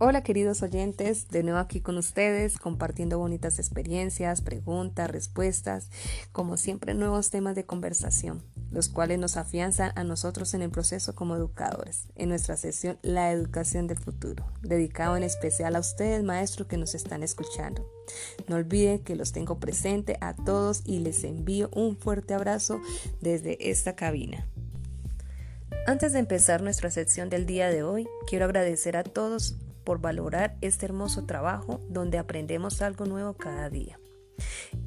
Hola queridos oyentes, de nuevo aquí con ustedes, compartiendo bonitas experiencias, preguntas, respuestas, como siempre nuevos temas de conversación, los cuales nos afianzan a nosotros en el proceso como educadores, en nuestra sesión La Educación del Futuro, dedicado en especial a ustedes maestros que nos están escuchando. No olviden que los tengo presente a todos y les envío un fuerte abrazo desde esta cabina. Antes de empezar nuestra sección del día de hoy, quiero agradecer a todos por valorar este hermoso trabajo donde aprendemos algo nuevo cada día.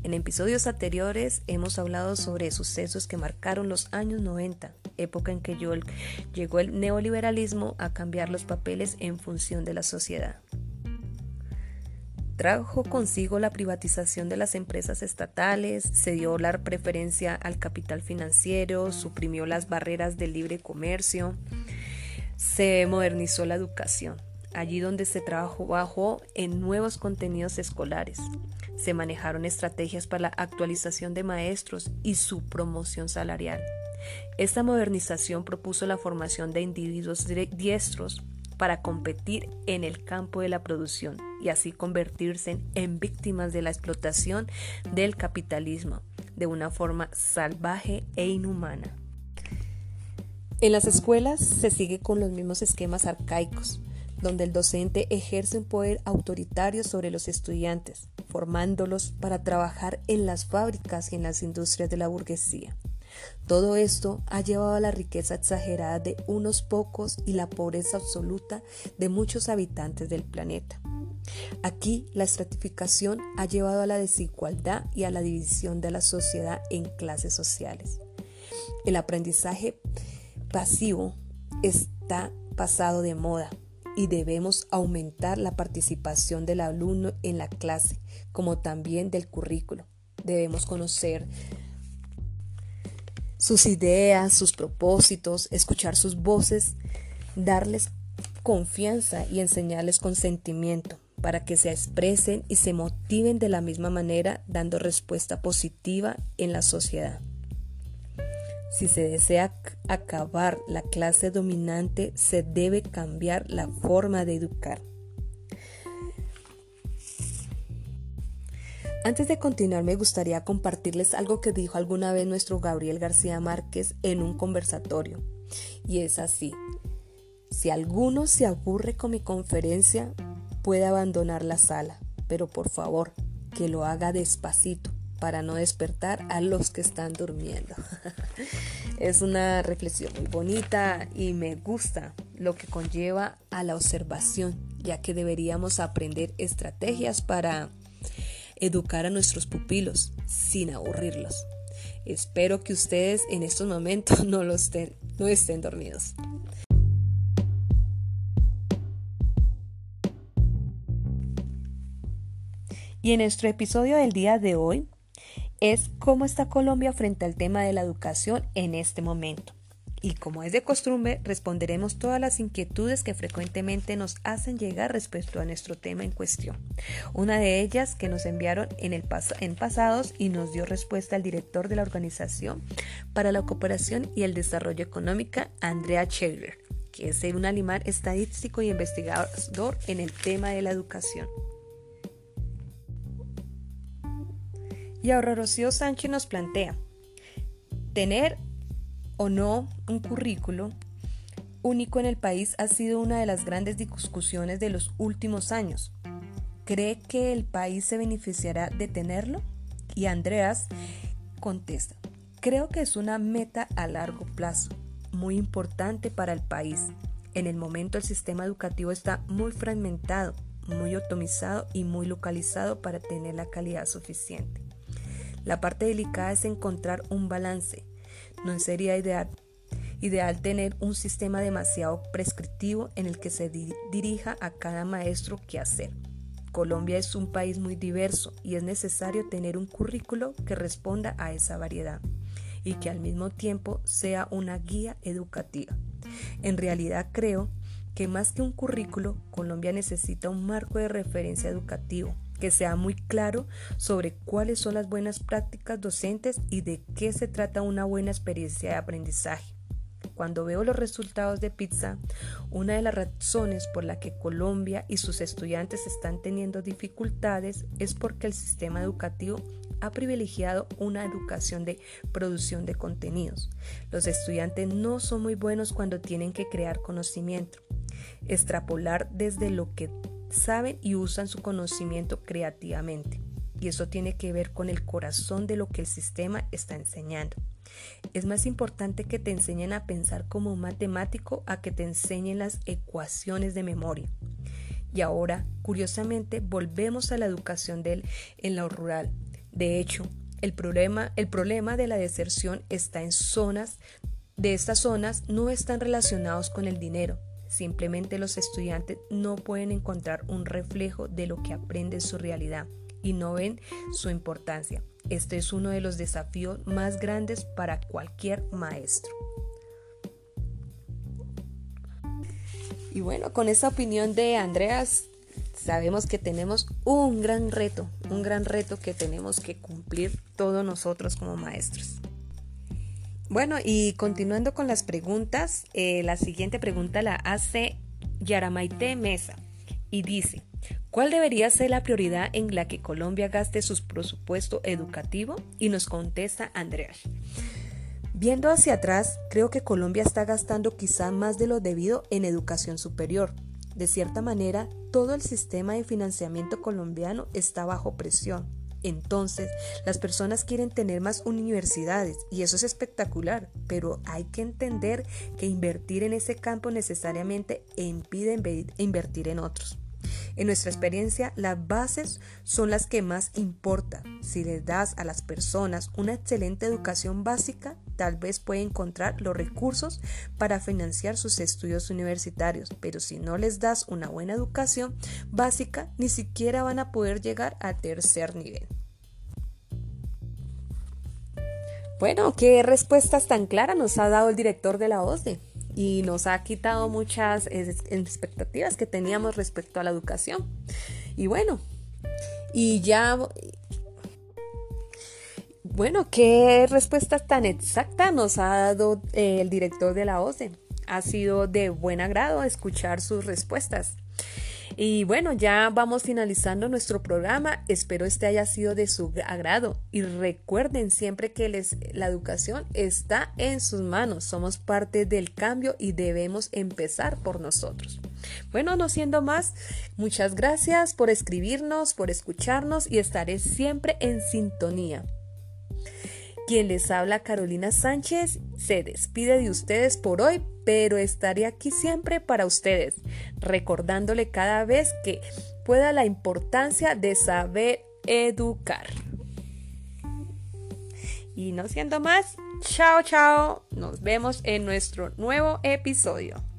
En episodios anteriores hemos hablado sobre sucesos que marcaron los años 90, época en que llegó el neoliberalismo a cambiar los papeles en función de la sociedad. Trajo consigo la privatización de las empresas estatales, se dio la preferencia al capital financiero, suprimió las barreras del libre comercio, se modernizó la educación allí donde se trabajó en nuevos contenidos escolares. Se manejaron estrategias para la actualización de maestros y su promoción salarial. Esta modernización propuso la formación de individuos diestros para competir en el campo de la producción y así convertirse en víctimas de la explotación del capitalismo de una forma salvaje e inhumana. En las escuelas se sigue con los mismos esquemas arcaicos, donde el docente ejerce un poder autoritario sobre los estudiantes, formándolos para trabajar en las fábricas y en las industrias de la burguesía. Todo esto ha llevado a la riqueza exagerada de unos pocos y la pobreza absoluta de muchos habitantes del planeta. Aquí la estratificación ha llevado a la desigualdad y a la división de la sociedad en clases sociales. El aprendizaje pasivo está pasado de moda y debemos aumentar la participación del alumno en la clase, como también del currículo. Debemos conocer sus ideas, sus propósitos, escuchar sus voces, darles confianza y enseñarles consentimiento para que se expresen y se motiven de la misma manera dando respuesta positiva en la sociedad. Si se desea acabar la clase dominante, se debe cambiar la forma de educar. Antes de continuar, me gustaría compartirles algo que dijo alguna vez nuestro Gabriel García Márquez en un conversatorio. Y es así. Si alguno se aburre con mi conferencia, puede abandonar la sala, pero por favor, que lo haga despacito para no despertar a los que están durmiendo. es una reflexión muy bonita y me gusta lo que conlleva a la observación, ya que deberíamos aprender estrategias para educar a nuestros pupilos sin aburrirlos. Espero que ustedes en estos momentos no, no estén dormidos. Y en nuestro episodio del día de hoy es cómo está Colombia frente al tema de la educación en este momento. Y como es de costumbre, responderemos todas las inquietudes que frecuentemente nos hacen llegar respecto a nuestro tema en cuestión. Una de ellas que nos enviaron en, el en pasados y nos dio respuesta el director de la Organización para la Cooperación y el Desarrollo Económica, Andrea Scheller, que es un animal estadístico y investigador en el tema de la educación. Y ahora Rocío Sánchez nos plantea, tener o no un currículo único en el país ha sido una de las grandes discusiones de los últimos años. ¿Cree que el país se beneficiará de tenerlo? Y Andreas contesta, creo que es una meta a largo plazo, muy importante para el país. En el momento el sistema educativo está muy fragmentado, muy optimizado y muy localizado para tener la calidad suficiente. La parte delicada es encontrar un balance. No sería ideal, ideal tener un sistema demasiado prescriptivo en el que se dirija a cada maestro qué hacer. Colombia es un país muy diverso y es necesario tener un currículo que responda a esa variedad y que al mismo tiempo sea una guía educativa. En realidad creo que más que un currículo, Colombia necesita un marco de referencia educativo que sea muy claro sobre cuáles son las buenas prácticas docentes y de qué se trata una buena experiencia de aprendizaje. Cuando veo los resultados de PISA, una de las razones por la que Colombia y sus estudiantes están teniendo dificultades es porque el sistema educativo ha privilegiado una educación de producción de contenidos. Los estudiantes no son muy buenos cuando tienen que crear conocimiento, extrapolar desde lo que saben y usan su conocimiento creativamente. Y eso tiene que ver con el corazón de lo que el sistema está enseñando. Es más importante que te enseñen a pensar como un matemático a que te enseñen las ecuaciones de memoria. Y ahora, curiosamente, volvemos a la educación del, en lo rural, de hecho, el problema, el problema de la deserción está en zonas, de estas zonas no están relacionados con el dinero. Simplemente los estudiantes no pueden encontrar un reflejo de lo que aprenden en su realidad y no ven su importancia. Este es uno de los desafíos más grandes para cualquier maestro. Y bueno, con esa opinión de Andreas sabemos que tenemos un gran reto, un gran reto que tenemos que cumplir todos nosotros como maestros. Bueno, y continuando con las preguntas, eh, la siguiente pregunta la hace Yaramaite Mesa y dice, ¿cuál debería ser la prioridad en la que Colombia gaste su presupuesto educativo? Y nos contesta Andreas. Viendo hacia atrás, creo que Colombia está gastando quizá más de lo debido en educación superior, de cierta manera, todo el sistema de financiamiento colombiano está bajo presión. Entonces, las personas quieren tener más universidades y eso es espectacular, pero hay que entender que invertir en ese campo necesariamente impide invertir en otros. En nuestra experiencia, las bases son las que más importan. Si les das a las personas una excelente educación básica, tal vez pueden encontrar los recursos para financiar sus estudios universitarios, pero si no les das una buena educación básica, ni siquiera van a poder llegar a tercer nivel. Bueno, qué respuestas tan claras nos ha dado el director de la OSDE y nos ha quitado muchas expectativas que teníamos respecto a la educación. Y bueno, y ya... Bueno, ¿qué respuesta tan exacta nos ha dado eh, el director de la OSDE? Ha sido de buen agrado escuchar sus respuestas. Y bueno, ya vamos finalizando nuestro programa. Espero este haya sido de su agrado. Y recuerden siempre que les, la educación está en sus manos. Somos parte del cambio y debemos empezar por nosotros. Bueno, no siendo más, muchas gracias por escribirnos, por escucharnos y estaré siempre en sintonía. Quien les habla Carolina Sánchez se despide de ustedes por hoy, pero estaré aquí siempre para ustedes, recordándole cada vez que pueda la importancia de saber educar. Y no siendo más, chao chao, nos vemos en nuestro nuevo episodio.